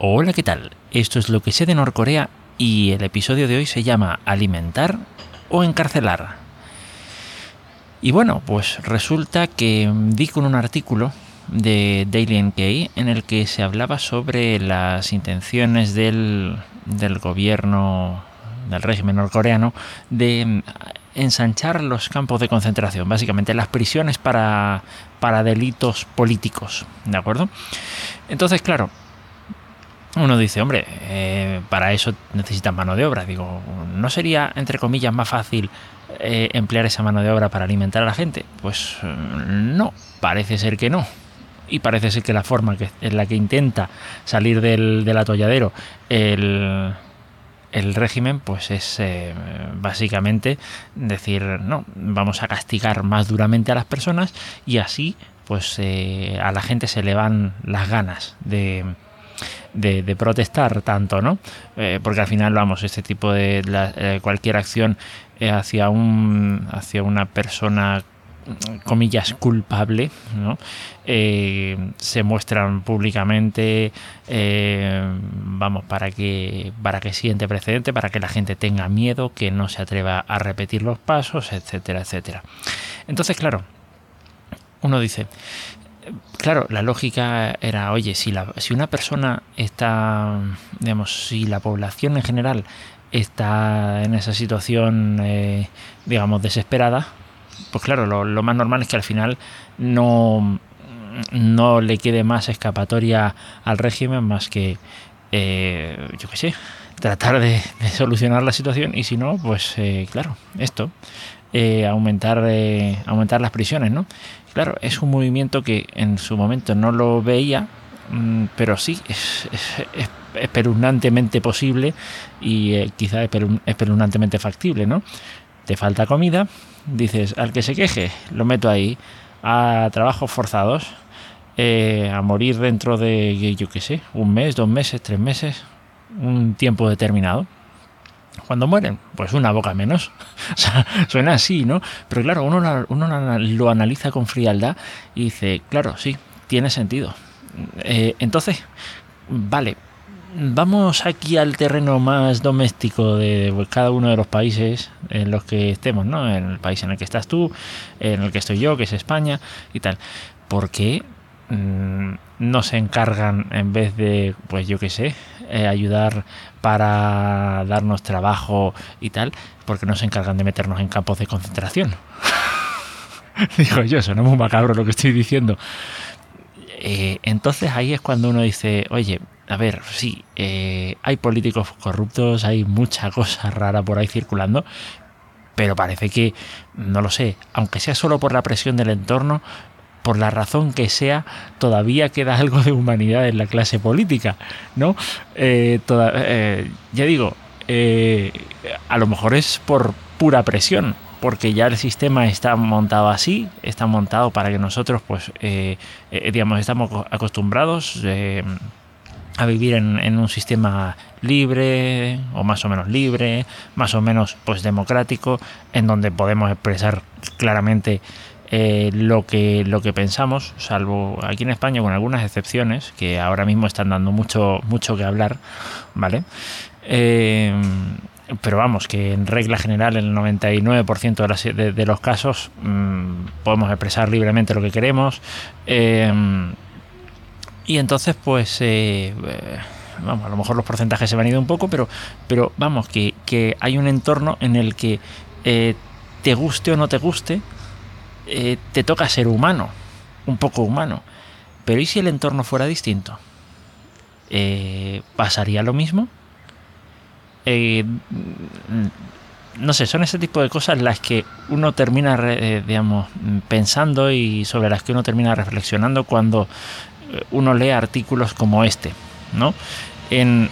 Hola, ¿qué tal? Esto es lo que sé de Norcorea y el episodio de hoy se llama Alimentar o encarcelar. Y bueno, pues resulta que di con un artículo de Daily NK en el que se hablaba sobre las intenciones del, del gobierno del régimen norcoreano de ensanchar los campos de concentración, básicamente las prisiones para, para delitos políticos, ¿de acuerdo? Entonces, claro, uno dice, hombre, eh, para eso necesitas mano de obra. Digo, ¿no sería, entre comillas, más fácil eh, emplear esa mano de obra para alimentar a la gente? Pues mm, no, parece ser que no. Y parece ser que la forma que, en la que intenta salir del, atolladero el, el régimen, pues es eh, básicamente decir, no, vamos a castigar más duramente a las personas y así, pues a la gente se le van las ganas de de, protestar tanto, ¿no? Eh, porque al final, vamos, este tipo de eh, cualquier acción eh, hacia un hacia una persona comillas culpable ¿no? se muestran públicamente vamos para que para que siente precedente para que la gente tenga miedo que no se atreva a repetir los pasos etcétera etcétera entonces claro uno dice claro, la lógica era, oye, si, la, si una persona está, digamos, si la población en general está en esa situación, eh, digamos, desesperada, pues claro, lo, más normal es que al final no, no le quede más escapatoria al régimen más que, eh, yo qué sé, tratar de, solucionar la situación y si no, pues eh, claro, esto, aumentar, aumentar las prisiones, ¿no? Claro, es un movimiento que en su momento no lo veía, mm, pero sí, es, espeluznantemente posible y eh, quizá espeluznantemente factible, ¿no? Te falta comida, dices, al que se queje, lo meto ahí, a trabajos forzados, eh, a morir dentro de, yo qué sé, un mes, dos meses, tres meses, un tiempo determinado cuando mueren? Pues una boca menos. O sea, suena así, ¿no? Pero claro, uno, uno lo analiza con frialdad y dice, claro, sí, tiene sentido. Eh, entonces, vale, vamos aquí al terreno más doméstico de cada uno de los países en los que estemos, ¿no? En el país en el que estás tú, en el que estoy yo, que es España y tal. ¿Por qué mm, no se encargan en vez de, pues yo qué sé, eh, ayudar para darnos trabajo y tal, porque no se encargan de meternos en campos de concentración. Digo yo, es muy macabro lo que estoy diciendo. Eh, entonces ahí es cuando uno dice, oye, a ver, sí, eh, hay políticos corruptos, hay mucha cosa rara por ahí circulando, pero parece que, no lo sé, aunque sea solo por la presión del entorno, por la razón que sea, todavía queda algo de humanidad en la clase política, ¿no? Eh, eh, ya digo, eh, a lo mejor es por pura presión, porque ya el sistema está montado así, está montado para que nosotros, pues, digamos, estamos acostumbrados a vivir en, en, un sistema libre o más o menos libre, más o menos pues democrático, en donde podemos expresar claramente eh, lo, que, lo que pensamos, salvo aquí en España con algunas excepciones que ahora mismo están dando mucho, mucho que hablar, ¿vale? Eh, pero vamos, que en regla general en el 99% de, los casos mm, podemos expresar libremente lo que queremos. Eh, y entonces, pues, vamos, a lo mejor los porcentajes se van a ir un poco, pero, pero vamos, que, que hay un entorno en el que te guste o no te guste, eh, te toca ser humano, un poco humano. Pero ¿y si el entorno fuera distinto? Eh, ¿Pasaría lo mismo? Eh, no sé, son ese tipo de cosas las que uno termina, digamos, pensando y sobre las que uno termina reflexionando cuando uno lee artículos como este, ¿no? En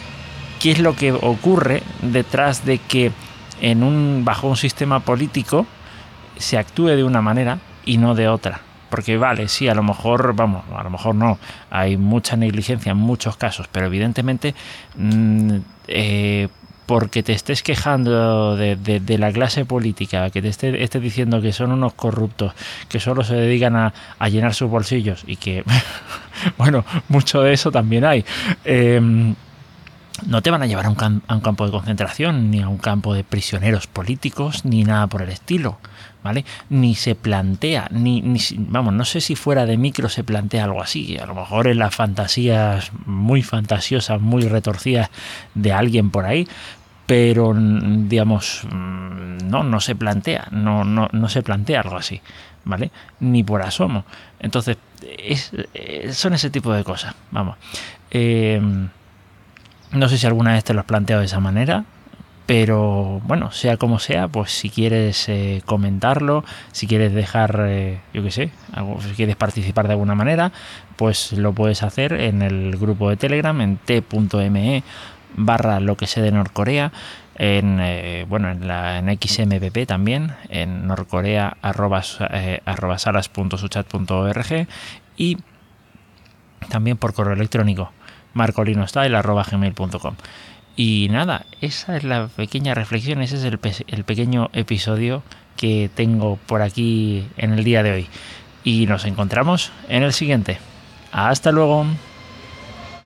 qué es lo que ocurre detrás de que en un bajo un sistema político se actúe de una manera y no de otra. Porque vale, sí, a lo mejor, vamos, a lo mejor no, hay mucha negligencia en muchos casos, pero evidentemente mm, eh, porque te estés quejando de, la clase política, que te esté, diciendo que son unos corruptos, que solo se dedican a, llenar sus bolsillos y que, bueno, mucho de eso también hay. Em, no te van a llevar a un, campo de concentración, ni a un campo de prisioneros políticos, ni nada por el estilo, ¿vale? Ni se plantea, ni, ni, vamos, no sé si fuera de micro se plantea algo así, a lo mejor en las fantasías muy fantasiosas, muy retorcidas de alguien por ahí, pero digamos, mm, no, no se plantea, no, no, no se plantea algo así, ¿vale? Ni por asomo. Entonces, es, eh, son ese tipo de cosas, vamos. Eh, no sé si alguna vez te lo has planteado de esa manera, pero bueno, sea como sea, pues si quieres eh, comentarlo, si quieres dejar, eh, yo qué sé, algo, si quieres participar de alguna manera, pues lo puedes hacer en el grupo de Telegram en t.me barra lo que sé de Norcorea, en eh, bueno en la en XMPP también, en norcorea arroba, salas.suchat.org y también por correo electrónico marcolinostyle.gmail.com Y nada, esa es la pequeña reflexión, ese es el pequeño episodio que tengo por aquí en el día de hoy. Y nos encontramos en el siguiente. Hasta luego.